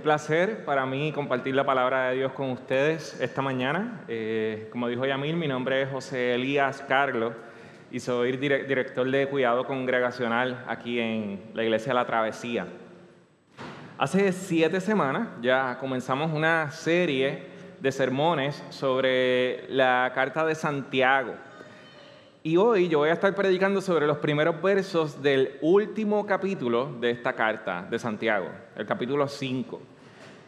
Placer para mí compartir la palabra de Dios con ustedes esta mañana. Eh, como dijo Yamil, mi nombre es José Elías Carlos y soy director de cuidado congregacional aquí en la iglesia La Travesía. Hace siete semanas ya comenzamos una serie de sermones sobre la carta de Santiago. Y hoy yo voy a estar predicando sobre los primeros versos del último capítulo de esta carta de Santiago, el capítulo 5.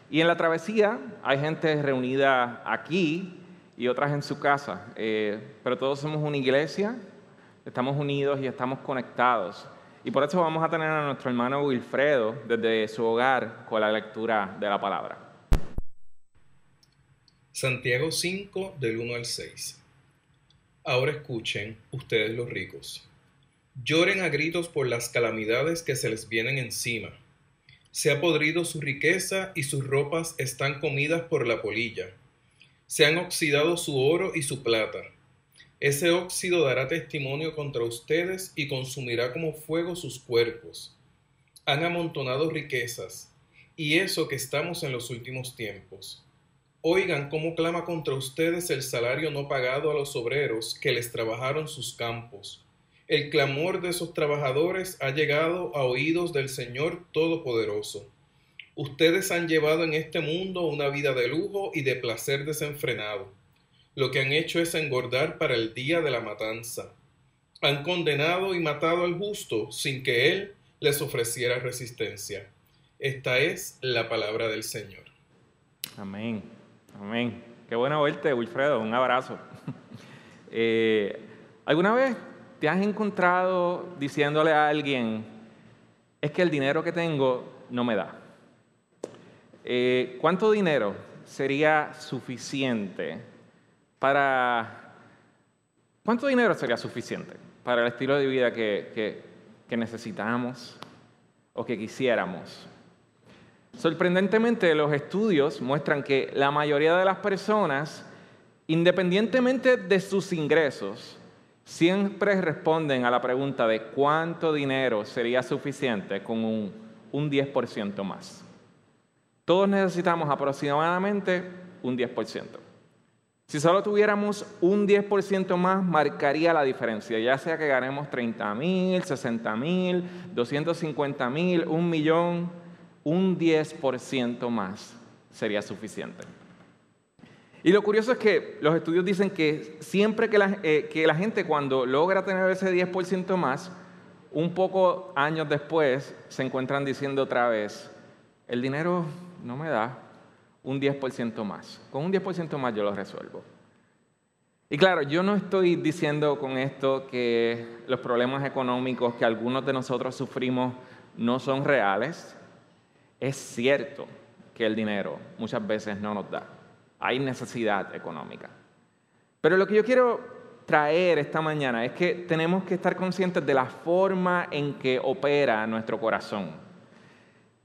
Y en la travesía hay gente reunida aquí y otras en su casa, eh, pero todos somos una iglesia, estamos unidos y estamos conectados. Y por eso vamos a tener a nuestro hermano Wilfredo desde su hogar con la lectura de la palabra. Santiago 5 del 1 al 6. Ahora escuchen ustedes los ricos. Lloren a gritos por las calamidades que se les vienen encima se ha podrido su riqueza y sus ropas están comidas por la polilla. Se han oxidado su oro y su plata. Ese óxido dará testimonio contra ustedes y consumirá como fuego sus cuerpos. Han amontonado riquezas, y eso que estamos en los últimos tiempos. Oigan cómo clama contra ustedes el salario no pagado a los obreros que les trabajaron sus campos el clamor de esos trabajadores ha llegado a oídos del Señor Todopoderoso. Ustedes han llevado en este mundo una vida de lujo y de placer desenfrenado. Lo que han hecho es engordar para el día de la matanza. Han condenado y matado al justo sin que él les ofreciera resistencia. Esta es la palabra del Señor. Amén. Amén. Qué bueno verte, Wilfredo. Un abrazo. Eh, ¿Alguna vez ¿Te has encontrado diciéndole a alguien, es que el dinero que tengo no me da? Eh, ¿Cuánto dinero sería suficiente para... ¿Cuánto dinero sería suficiente para el estilo de vida que, que necesitamos o que quisiéramos? Sorprendentemente, los estudios muestran que la mayoría de las personas, independientemente de sus ingresos, siempre responden a la pregunta de cuánto dinero sería suficiente con un, 10% más. Todos necesitamos aproximadamente un 10%. Si solo tuviéramos un 10% más, marcaría la diferencia, ya sea que ganemos 30 mil, 60 mil, 250 mil, un millón, un 10% más sería suficiente. Y lo curioso es que los estudios dicen que siempre que la, eh, gente cuando logra tener ese 10% más, un poco años después se encuentran diciendo otra vez, el dinero no me da un 10% más. Con un 10% más yo lo resuelvo. Y claro, yo no estoy diciendo con esto que los problemas económicos que algunos de nosotros sufrimos no son reales. Es cierto que el dinero muchas veces no nos da hay necesidad económica. Pero lo que yo quiero traer esta mañana es que tenemos que estar conscientes de la forma en que opera nuestro corazón.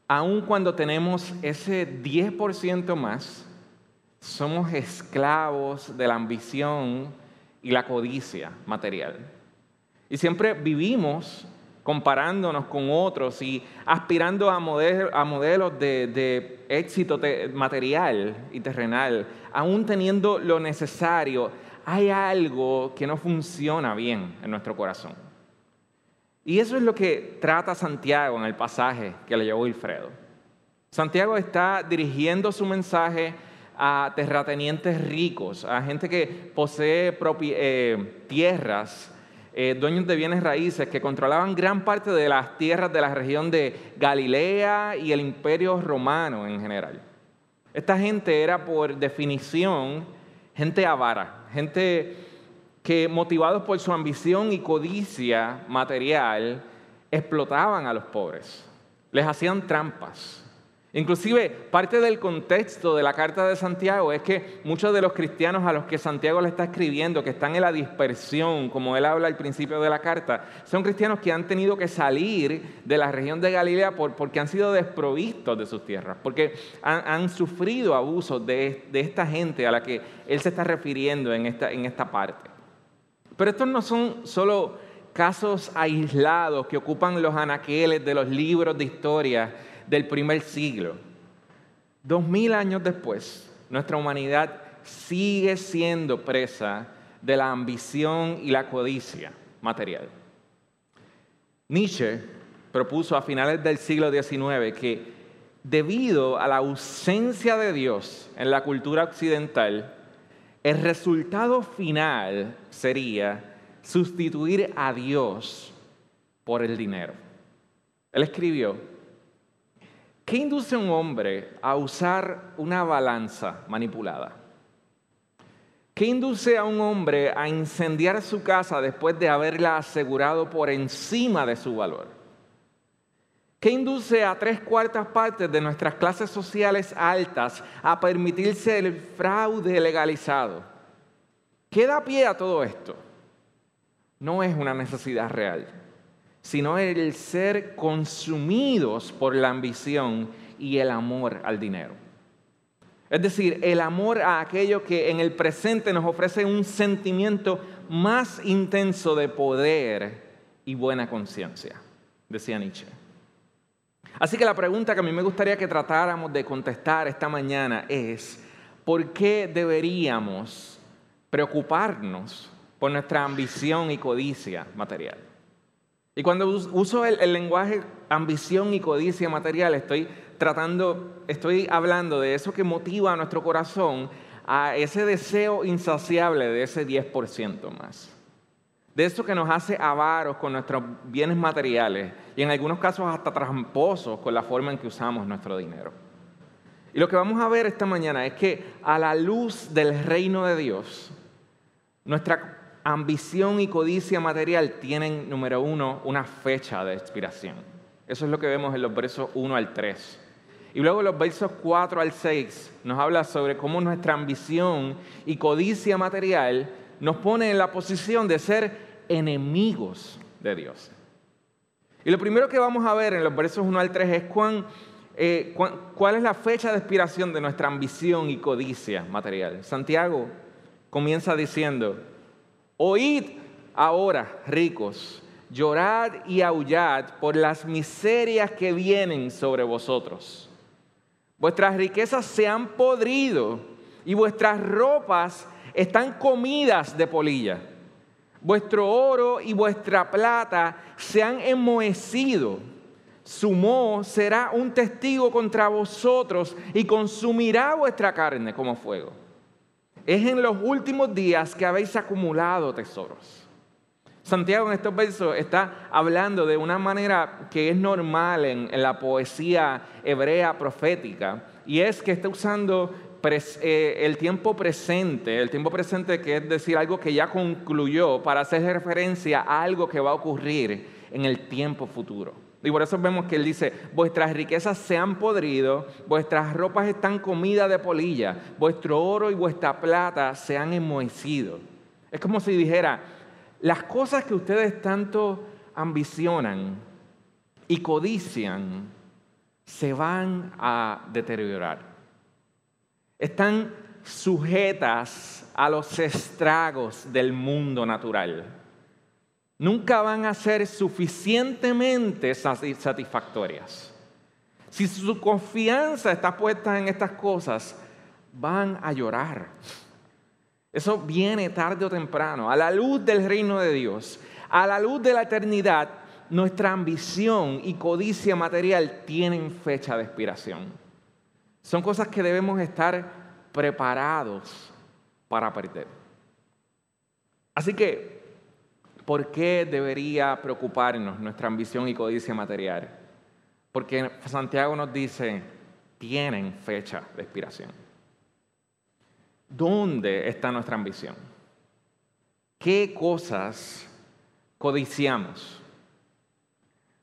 Aun cuando tenemos ese 10% más, somos esclavos de la ambición y la codicia material. Y siempre vivimos comparándonos con otros y aspirando a, modelos de, éxito material y terrenal, aún teniendo lo necesario, hay algo que no funciona bien en nuestro corazón. Y eso es lo que trata Santiago en el pasaje que le llevó Wilfredo. Santiago está dirigiendo su mensaje a terratenientes ricos, a gente que posee eh, tierras eh, dueños de bienes raíces que controlaban gran parte de las tierras de la región de Galilea y el imperio romano en general. Esta gente era por definición gente avara, gente que motivados por su ambición y codicia material, explotaban a los pobres, les hacían trampas. Inclusive parte del contexto de la carta de Santiago es que muchos de los cristianos a los que Santiago le está escribiendo, que están en la dispersión, como él habla al principio de la carta, son cristianos que han tenido que salir de la región de Galilea porque han sido desprovistos de sus tierras, porque han, sufrido abusos de, esta gente a la que él se está refiriendo en esta, en esta parte. Pero estos no son solo casos aislados que ocupan los anaqueles de los libros de historia del primer siglo. Dos mil años después, nuestra humanidad sigue siendo presa de la ambición y la codicia material. Nietzsche propuso a finales del siglo XIX que debido a la ausencia de Dios en la cultura occidental, el resultado final sería sustituir a Dios por el dinero. Él escribió, ¿qué induce a un hombre a usar una balanza manipulada? ¿Qué induce a un hombre a incendiar su casa después de haberla asegurado por encima de su valor? ¿Qué induce a tres cuartas partes de nuestras clases sociales altas a permitirse el fraude legalizado? ¿Qué da pie a todo esto? no es una necesidad real, sino el ser consumidos por la ambición y el amor al dinero. Es decir, el amor a aquello que en el presente nos ofrece un sentimiento más intenso de poder y buena conciencia, decía Nietzsche. Así que la pregunta que a mí me gustaría que tratáramos de contestar esta mañana es, ¿por qué deberíamos preocuparnos por nuestra ambición y codicia material. Y cuando uso el, lenguaje ambición y codicia material, estoy tratando, estoy hablando de eso que motiva a nuestro corazón a ese deseo insaciable de ese 10% más. De eso que nos hace avaros con nuestros bienes materiales y en algunos casos hasta tramposos con la forma en que usamos nuestro dinero. Y lo que vamos a ver esta mañana es que a la luz del reino de Dios, nuestra ambición y codicia material tienen, número uno, una fecha de expiración. Eso es lo que vemos en los versos 1 al 3. Y luego los versos 4 al 6 nos habla sobre cómo nuestra ambición y codicia material nos pone en la posición de ser enemigos de Dios. Y lo primero que vamos a ver en los versos 1 al 3 es eh, cuál es la fecha de expiración de nuestra ambición y codicia material. Santiago comienza diciendo, Oíd ahora, ricos, llorad y aullad por las miserias que vienen sobre vosotros. Vuestras riquezas se han podrido y vuestras ropas están comidas de polilla. Vuestro oro y vuestra plata se han enmohecido. Su será un testigo contra vosotros y consumirá vuestra carne como fuego es en los últimos días que habéis acumulado tesoros. Santiago en estos versos está hablando de una manera que es normal en, la poesía hebrea profética, y es que está usando eh, el tiempo presente, el tiempo presente que es decir algo que ya concluyó para hacer referencia a algo que va a ocurrir en el tiempo futuro. Y por eso vemos que él dice, vuestras riquezas se han podrido, vuestras ropas están comidas de polilla, vuestro oro y vuestra plata se han enmohecido. Es como si dijera, las cosas que ustedes tanto ambicionan y codician se van a deteriorar. Están sujetas a los estragos del mundo natural nunca van a ser suficientemente satisfactorias. Si su confianza está puesta en estas cosas, van a llorar. Eso viene tarde o temprano, a la luz del reino de Dios, a la luz de la eternidad, nuestra ambición y codicia material tienen fecha de expiración. Son cosas que debemos estar preparados para perder. Así que ¿por qué debería preocuparnos nuestra ambición y codicia material? Porque Santiago nos dice, tienen fecha de expiración. ¿Dónde está nuestra ambición? ¿Qué cosas codiciamos?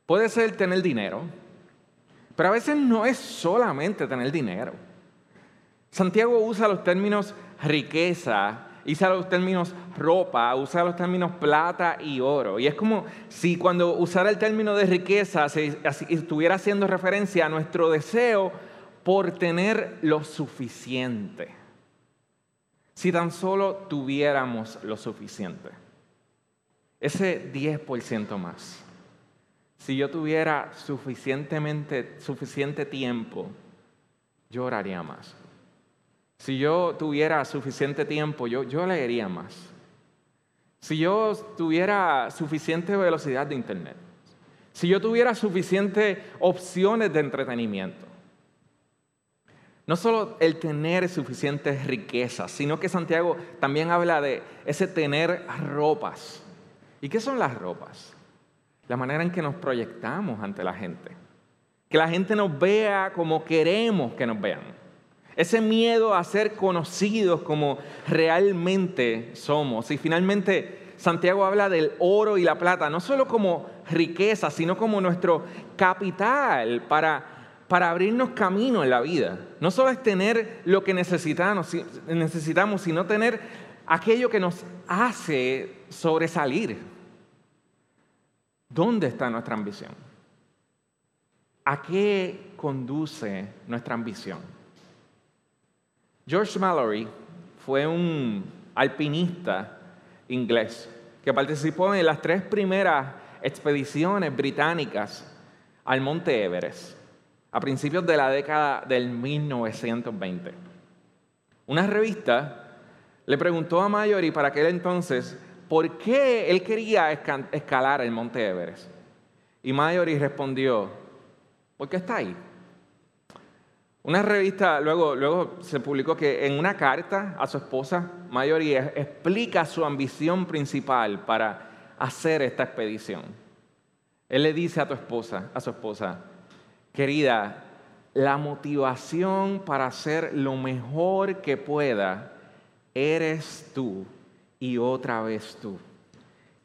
Puede ser tener dinero, pero a veces no es solamente tener dinero. Santiago usa los términos riqueza, usa los términos ropa, usa los términos plata y oro. Y es como si cuando usara el término de riqueza estuviera haciendo referencia a nuestro deseo por tener lo suficiente. Si tan solo tuviéramos lo suficiente. Ese 10% más. Si yo tuviera suficientemente, suficiente tiempo, yo oraría más. Si yo tuviera suficiente tiempo, yo, leería más. Si yo tuviera suficiente velocidad de internet. Si yo tuviera suficientes opciones de entretenimiento. No solo el tener suficientes riquezas, sino que Santiago también habla de ese tener ropas. ¿Y qué son las ropas? La manera en que nos proyectamos ante la gente. Que la gente nos vea como queremos que nos vean. Ese miedo a ser conocidos como realmente somos. Y finalmente Santiago habla del oro y la plata, no solo como riqueza, sino como nuestro capital para, para abrirnos camino en la vida. No solo es tener lo que necesitamos, necesitamos, sino tener aquello que nos hace sobresalir. ¿Dónde está nuestra ambición? ¿A qué conduce nuestra ambición? George Mallory fue un alpinista inglés que participó en las tres primeras expediciones británicas al Monte Everest a principios de la década del 1920. Una revista le preguntó a Mallory para aquel entonces por qué él quería escalar el Monte Everest. Y Mallory respondió, porque está ahí. Una revista, luego, luego se publicó que en una carta a su esposa, Mayori explica su ambición principal para hacer esta expedición. Él le dice a tu esposa, a su esposa, querida, la motivación para hacer lo mejor que pueda eres tú y otra vez tú.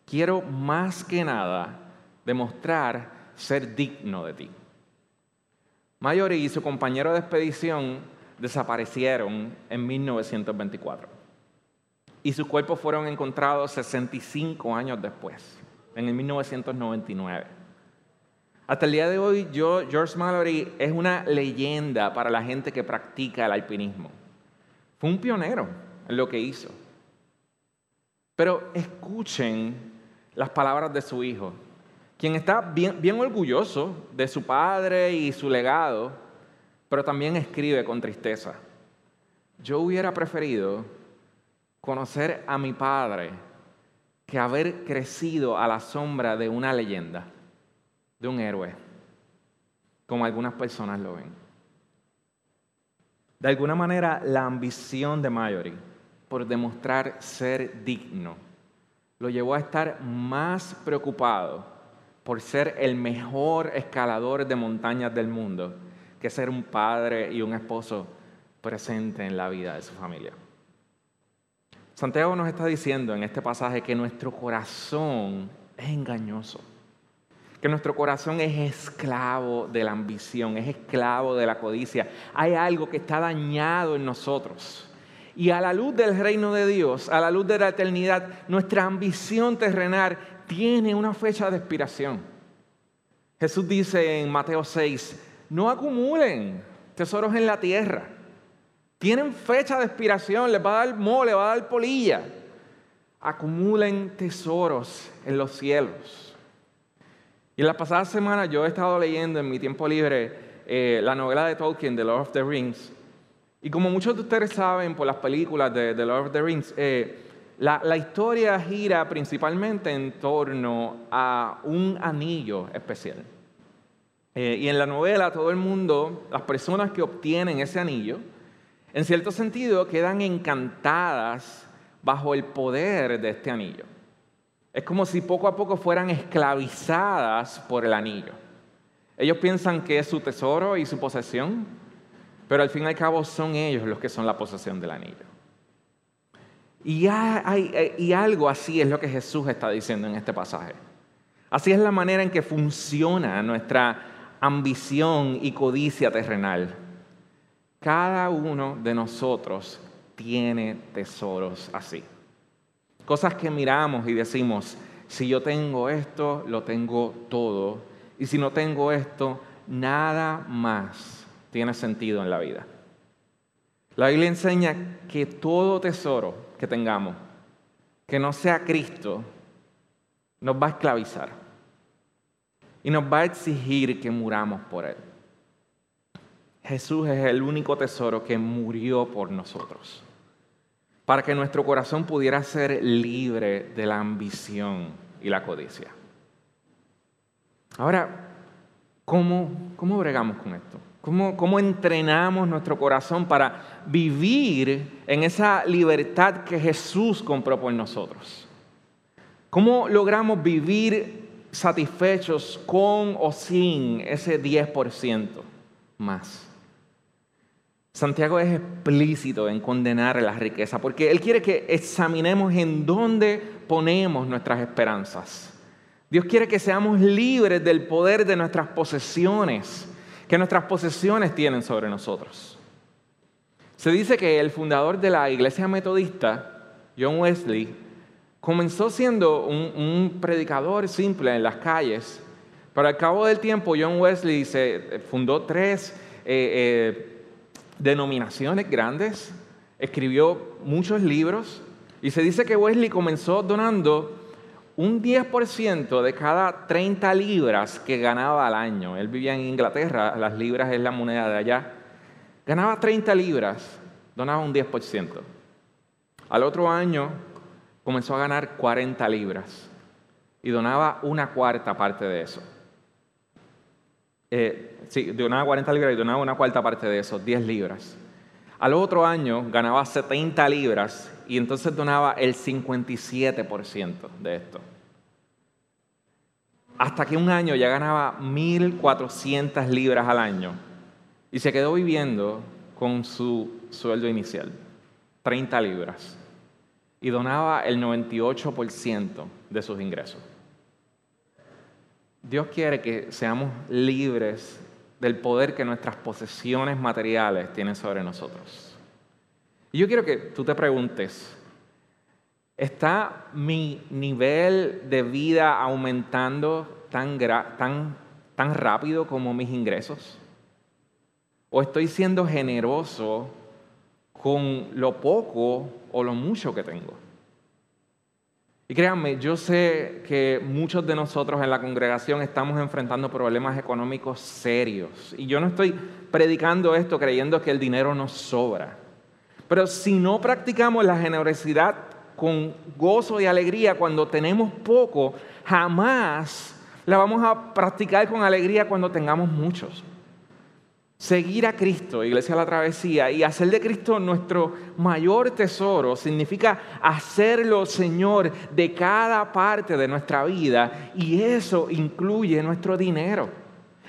Quiero más que nada demostrar ser digno de ti. Mayori y su compañero de expedición desaparecieron en 1924 y sus cuerpos fueron encontrados 65 años después, en el 1999. Hasta el día de hoy, George Mallory es una leyenda para la gente que practica el alpinismo. Fue un pionero en lo que hizo. Pero escuchen las palabras de su hijo, quien está bien, bien orgulloso de su padre y su legado, pero también escribe con tristeza. Yo hubiera preferido conocer a mi padre que haber crecido a la sombra de una leyenda, de un héroe, como algunas personas lo ven. De alguna manera, la ambición de Mallory por demostrar ser digno lo llevó a estar más preocupado por ser el mejor escalador de montañas del mundo que ser un padre y un esposo presente en la vida de su familia. Santiago nos está diciendo en este pasaje que nuestro corazón es engañoso, que nuestro corazón es esclavo de la ambición, es esclavo de la codicia. Hay algo que está dañado en nosotros. Y a la luz del reino de Dios, a la luz de la eternidad, nuestra ambición terrenal tiene una fecha de expiración. Jesús dice en Mateo 6, no acumulen tesoros en la tierra. Tienen fecha de expiración, les va a dar mole, va a dar polilla. Acumulen tesoros en los cielos. Y en la pasada semana yo he estado leyendo en mi tiempo libre eh, la novela de Tolkien, The Lord of the Rings. Y como muchos de ustedes saben por las películas de The Lord of the Rings, eh, la, historia gira principalmente en torno a un anillo especial. Eh, y en la novela todo el mundo, las personas que obtienen ese anillo, en cierto sentido quedan encantadas bajo el poder de este anillo. Es como si poco a poco fueran esclavizadas por el anillo. Ellos piensan que es su tesoro y su posesión, pero al fin y al cabo son ellos los que son la posesión del anillo. Y, hay, y algo así es lo que Jesús está diciendo en este pasaje. Así es la manera en que funciona nuestra ambición y codicia terrenal. Cada uno de nosotros tiene tesoros así. Cosas que miramos y decimos, si yo tengo esto, lo tengo todo. Y si no tengo esto, nada más tiene sentido en la vida. La Biblia enseña que todo tesoro que tengamos, que no sea Cristo, nos va a esclavizar. Y nos va a exigir que muramos por Él. Jesús es el único tesoro que murió por nosotros para que nuestro corazón pudiera ser libre de la ambición y la codicia. Ahora, ¿cómo, cómo bregamos con esto? ¿Cómo, ¿Cómo entrenamos nuestro corazón para vivir en esa libertad que Jesús compró por nosotros? ¿Cómo logramos vivir satisfechos con o sin ese 10% más? Santiago es explícito en condenar la riqueza, porque él quiere que examinemos en dónde ponemos nuestras esperanzas. Dios quiere que seamos libres del poder de nuestras posesiones, que nuestras posesiones tienen sobre nosotros. Se dice que el fundador de la iglesia metodista, John Wesley, comenzó siendo un, predicador simple en las calles, pero al cabo del tiempo John Wesley se fundó tres eh, eh, denominaciones grandes, escribió muchos libros y se dice que Wesley comenzó donando un 10% de cada 30 libras que ganaba al año. Él vivía en Inglaterra, las libras es la moneda de allá. Ganaba 30 libras, donaba un 10%. Al otro año comenzó a ganar 40 libras y donaba una cuarta parte de eso. Eh, sí, donaba 40 libras y donaba una cuarta parte de eso, 10 libras. Al otro año ganaba 70 libras y entonces donaba el 57% de esto. Hasta que un año ya ganaba 1.400 libras al año y se quedó viviendo con su sueldo inicial, 30 libras, y donaba el 98% de sus ingresos. Dios quiere que seamos libres del poder que nuestras posesiones materiales tienen sobre nosotros. Y yo quiero que tú te preguntes, ¿está mi nivel de vida aumentando tan, rápido como mis ingresos? ¿O estoy siendo generoso con lo poco o lo mucho que tengo? Y créanme, yo sé que muchos de nosotros en la congregación estamos enfrentando problemas económicos serios. Y yo no estoy predicando esto creyendo que el dinero nos sobra. Pero si no practicamos la generosidad con gozo y alegría cuando tenemos poco, jamás la vamos a practicar con alegría cuando tengamos muchos. Seguir a Cristo, Iglesia de la Travesía, y hacer de Cristo nuestro mayor tesoro significa hacerlo Señor de cada parte de nuestra vida y eso incluye nuestro dinero,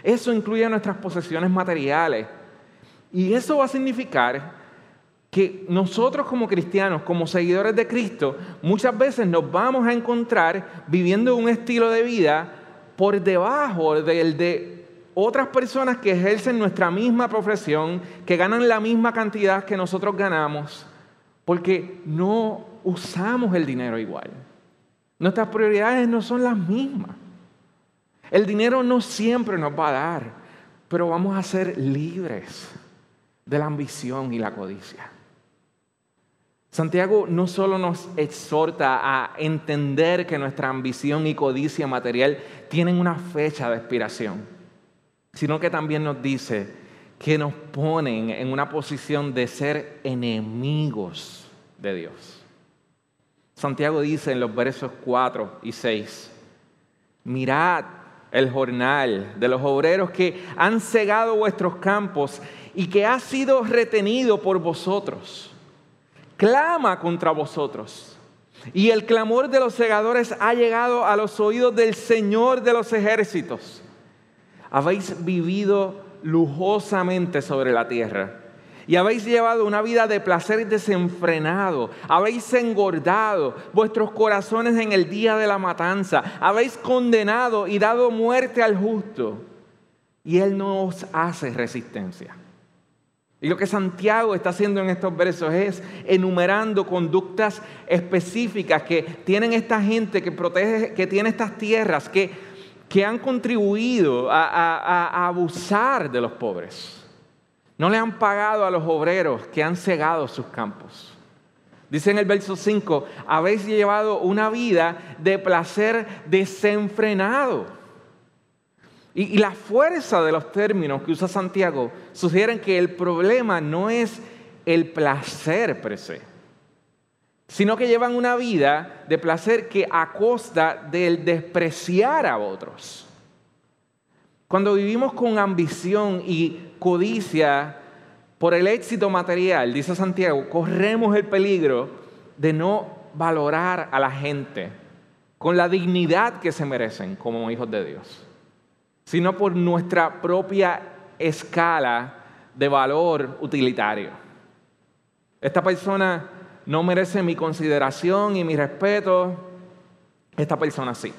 eso incluye nuestras posesiones materiales y eso va a significar que nosotros como cristianos, como seguidores de Cristo, muchas veces nos vamos a encontrar viviendo un estilo de vida por debajo del de otras personas que ejercen nuestra misma profesión, que ganan la misma cantidad que nosotros ganamos, porque no usamos el dinero igual. Nuestras prioridades no son las mismas. El dinero no siempre nos va a dar, pero vamos a ser libres de la ambición y la codicia. Santiago no solo nos exhorta a entender que nuestra ambición y codicia material tienen una fecha de expiración sino que también nos dice que nos ponen en una posición de ser enemigos de Dios. Santiago dice en los versos 4 y 6, mirad el jornal de los obreros que han cegado vuestros campos y que ha sido retenido por vosotros. Clama contra vosotros Y el clamor de los segadores ha llegado a los oídos del Señor de los ejércitos. Habéis vivido lujosamente sobre la tierra. Y habéis llevado una vida de placer desenfrenado, habéis engordado vuestros corazones en el día de la matanza, habéis condenado y dado muerte al justo, y él no os hace resistencia. Y lo que Santiago está haciendo en estos versos es enumerando conductas específicas que tienen esta gente que protege, que tiene estas tierras, que, que han contribuido a, abusar de los pobres. No le han pagado a los obreros que han cegado sus campos. Dice en el verso 5, habéis llevado una vida de placer desenfrenado. Y, la fuerza de los términos que usa Santiago sugieren que el problema no es el placer per se, sino que llevan una vida de placer que a costa del despreciar a otros. Cuando vivimos con ambición y codicia por el éxito material, dice Santiago, corremos el peligro de no valorar a la gente con la dignidad que se merecen como hijos de Dios, sino por nuestra propia escala de valor utilitario. Esta persona no merece mi consideración y mi respeto, esta persona sí.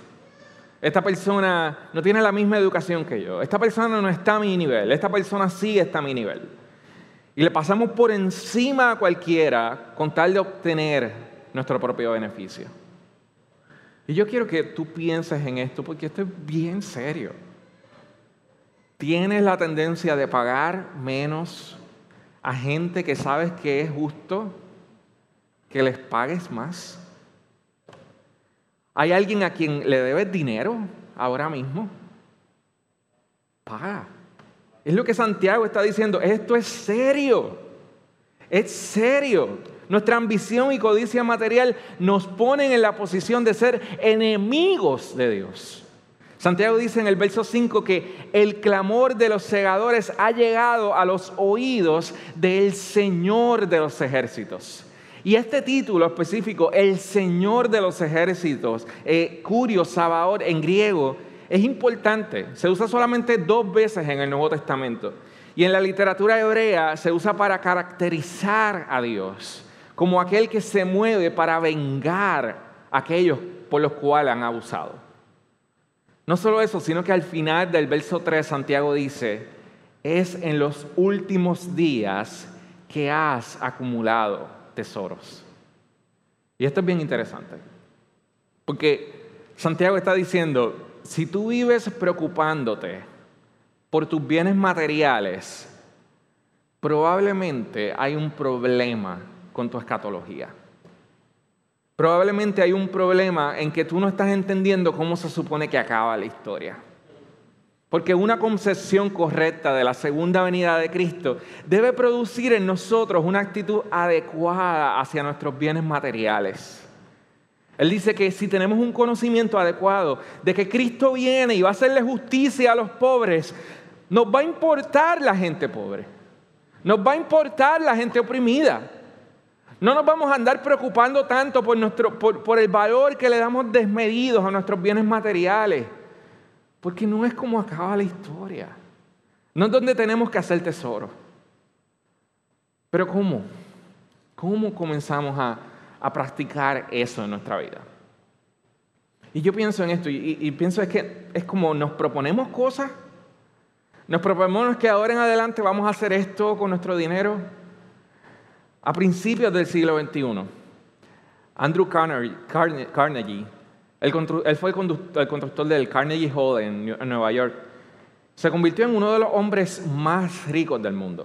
Esta persona no tiene la misma educación que yo. Esta persona no está a mi nivel. Esta persona sí está a mi nivel. Y le pasamos por encima a cualquiera con tal de obtener nuestro propio beneficio. Y yo quiero que tú pienses en esto porque esto es bien serio. ¿Tienes la tendencia de pagar menos a gente que sabes que es justo que les pagues más? ¿Hay alguien a quien le debes dinero ahora mismo? Paga. Es lo que Santiago está diciendo. Esto es serio. Es serio. Nuestra ambición y codicia material nos ponen en la posición de ser enemigos de Dios. Santiago dice en el verso 5 que el clamor de los segadores ha llegado a los oídos del Señor de los ejércitos. Y este título específico, el Señor de los ejércitos, eh, Curio Sabaor en griego, es importante. Se usa solamente dos veces en el Nuevo Testamento. Y en la literatura hebrea se usa para caracterizar a Dios como aquel que se mueve para vengar a aquellos por los cuales han abusado. No solo eso, sino que al final del verso 3 Santiago dice, es en los últimos días que has acumulado tesoros. Y esto es bien interesante, porque Santiago está diciendo, si tú vives preocupándote por tus bienes materiales, probablemente hay un problema con tu escatología. Probablemente hay un problema en que tú no estás entendiendo cómo se supone que acaba la historia. Porque una concepción correcta de la segunda venida de Cristo debe producir en nosotros una actitud adecuada hacia nuestros bienes materiales. Él dice que si tenemos un conocimiento adecuado de que Cristo viene y va a hacerle justicia a los pobres, nos va a importar la gente pobre. Nos va a importar la gente oprimida. No nos vamos a andar preocupando tanto por, por el valor que le damos desmedidos a nuestros bienes materiales. Porque no es como acaba la historia. No es donde tenemos que hacer tesoro. Pero ¿cómo? ¿Cómo comenzamos a, practicar eso en nuestra vida? Y yo pienso en esto, y, y, pienso es que es como nos proponemos cosas, nos proponemos que ahora en adelante vamos a hacer esto con nuestro dinero. A principios del siglo XXI, Andrew Carnegie él, fue el, constructor del Carnegie Hall en, Nueva York. Se convirtió en uno de los hombres más ricos del mundo.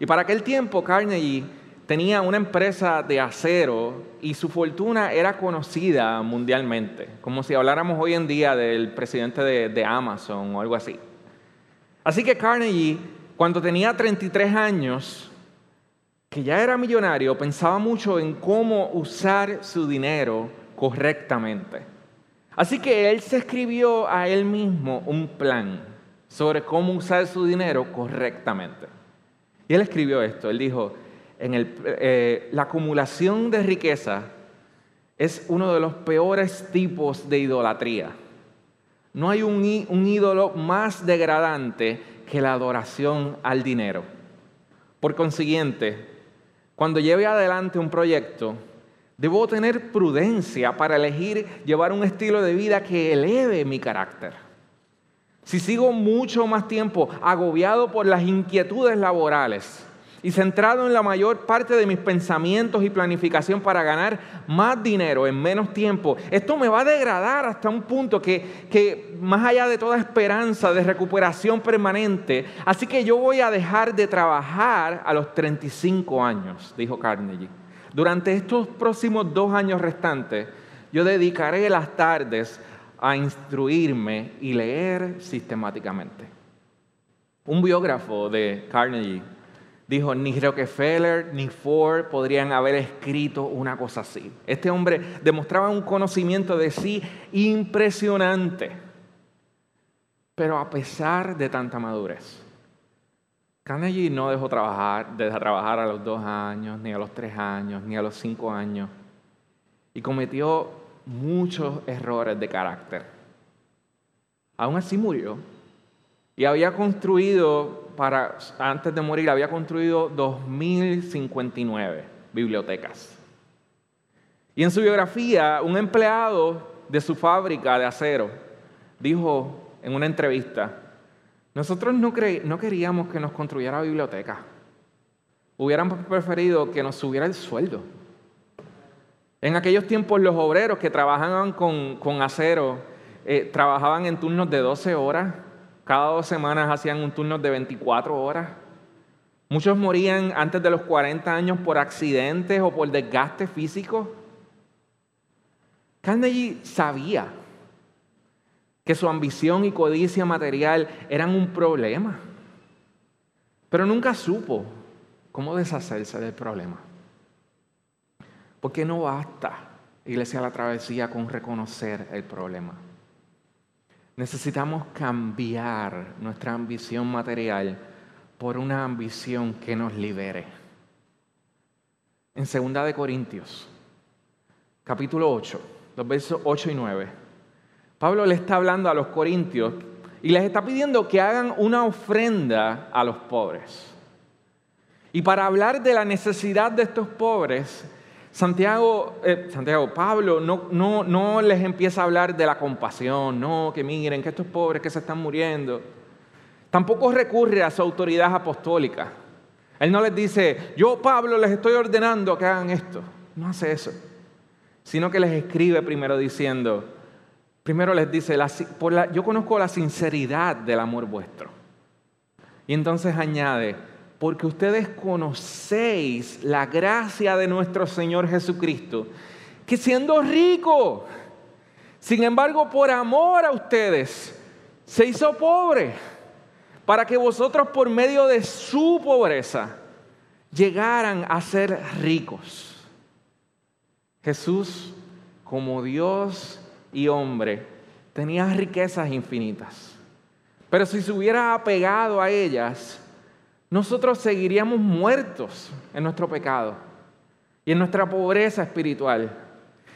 Y para aquel tiempo Carnegie tenía una empresa de acero y su fortuna era conocida mundialmente, como si habláramos hoy en día del presidente de, Amazon o algo así. Así que Carnegie, cuando tenía 33 años, que ya era millonario, pensaba mucho en cómo usar su dinero correctamente. Así que él se escribió a él mismo un plan sobre cómo usar su dinero correctamente. Y él escribió esto, él dijo, en el, eh, la acumulación de riqueza es uno de los peores tipos de idolatría. No hay un, un ídolo más degradante que la adoración al dinero. Por consiguiente, cuando lleve adelante un proyecto, debo tener prudencia para elegir llevar un estilo de vida que eleve mi carácter. Si sigo mucho más tiempo agobiado por las inquietudes laborales, y centrado en la mayor parte de mis pensamientos y planificación para ganar más dinero en menos tiempo, esto me va a degradar hasta un punto que, que más allá de toda esperanza de recuperación permanente, así que yo voy a dejar de trabajar a los 35 años, dijo Carnegie. Durante estos próximos dos años restantes, yo dedicaré las tardes a instruirme y leer sistemáticamente. Un biógrafo de Carnegie Dijo, ni Rockefeller ni Ford podrían haber escrito una cosa así. Este hombre demostraba un conocimiento de sí impresionante. Pero a pesar de tanta madurez, Carnegie no dejó trabajar, de trabajar a los dos años, ni a los tres años, ni a los cinco años. Y cometió muchos errores de carácter. Aún así murió. Y había construido para, antes de morir, había construido 2.059 bibliotecas. Y en su biografía, un empleado de su fábrica de acero dijo en una entrevista, nosotros no, queríamos que nos construyera biblioteca. Hubiéramos preferido que nos subiera el sueldo. En aquellos tiempos los obreros que trabajaban con, acero eh, trabajaban en turnos de 12 horas cada dos semanas hacían un turno de 24 horas. Muchos morían antes de los 40 años por accidentes o por desgaste físico. Carnegie sabía que su ambición y codicia material eran un problema, pero nunca supo cómo deshacerse del problema. Porque no basta, Iglesia la Travesía, con reconocer el problema. Necesitamos cambiar nuestra ambición material por una ambición que nos libere. En 2 de Corintios, capítulo 8, los versos 8 y 9, Pablo le está hablando a los corintios y les está pidiendo que hagan una ofrenda a los pobres. Y para hablar de la necesidad de estos pobres, Santiago, eh, Santiago, Pablo no, no, no les empieza a hablar de la compasión, no, que miren que estos pobres que se están muriendo. Tampoco recurre a su autoridad apostólica. Él no les dice, yo Pablo les estoy ordenando que hagan esto. No hace eso. Sino que les escribe primero diciendo, primero les dice, yo conozco la sinceridad del amor vuestro. Y entonces añade, porque ustedes conocéis la gracia de nuestro Señor Jesucristo, que siendo rico, sin embargo, por amor a ustedes, se hizo pobre, para que vosotros por medio de su pobreza llegaran a ser ricos. Jesús, como Dios y hombre, tenía riquezas infinitas, pero si se hubiera apegado a ellas, nosotros seguiríamos muertos en nuestro pecado y en nuestra pobreza espiritual.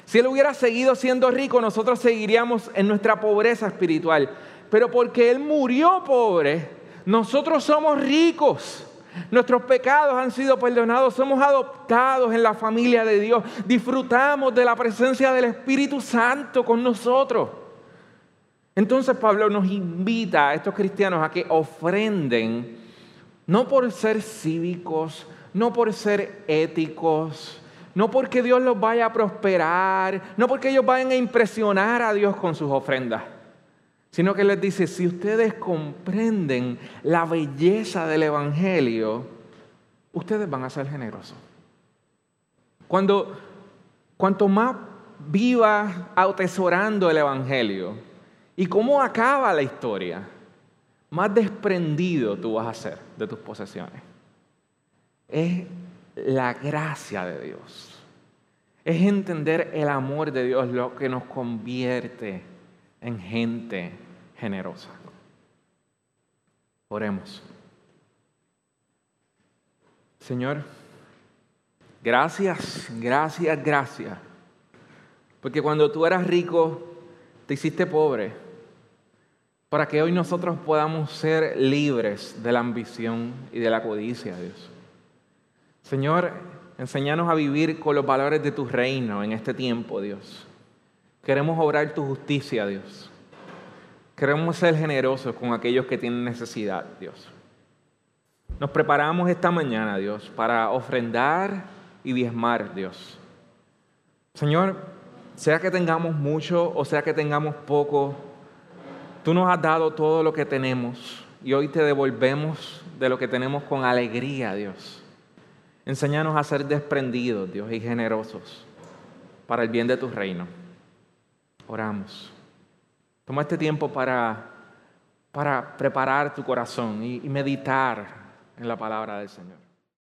Si Él hubiera seguido siendo rico, nosotros seguiríamos en nuestra pobreza espiritual. Pero porque Él murió pobre, nosotros somos ricos. Nuestros pecados han sido perdonados, somos adoptados en la familia de Dios, disfrutamos de la presencia del Espíritu Santo con nosotros. Entonces Pablo nos invita a estos cristianos a que ofrenden no por ser cívicos, no por ser éticos, no porque Dios los vaya a prosperar, no porque ellos vayan a impresionar a Dios con sus ofrendas, sino que les dice, si ustedes comprenden la belleza del Evangelio, ustedes van a ser generosos. Cuando, cuanto más vivas atesorando el Evangelio y cómo acaba la historia, más desprendido tú vas a ser de tus posesiones. Es la gracia de Dios. Es entender el amor de Dios lo que nos convierte en gente generosa. Oremos. Señor, gracias, gracias, gracias Porque cuando tú eras rico, te hiciste pobre. Para que hoy nosotros podamos ser libres de la ambición y de la codicia, Dios. Señor, enséñanos a vivir con los valores de tu reino en este tiempo, Dios. Queremos obrar tu justicia, Dios. Queremos ser generosos con aquellos que tienen necesidad, Dios. Nos preparamos esta mañana, Dios, para ofrendar y diezmar, Dios. Señor, sea que tengamos mucho o sea que tengamos poco, tú nos has dado todo lo que tenemos y hoy te devolvemos de lo que tenemos con alegría, Dios. Enséñanos a ser desprendidos, Dios, y generosos para el bien de tu reino. Oramos. Toma este tiempo para, para preparar tu corazón y, y meditar en la palabra del Señor.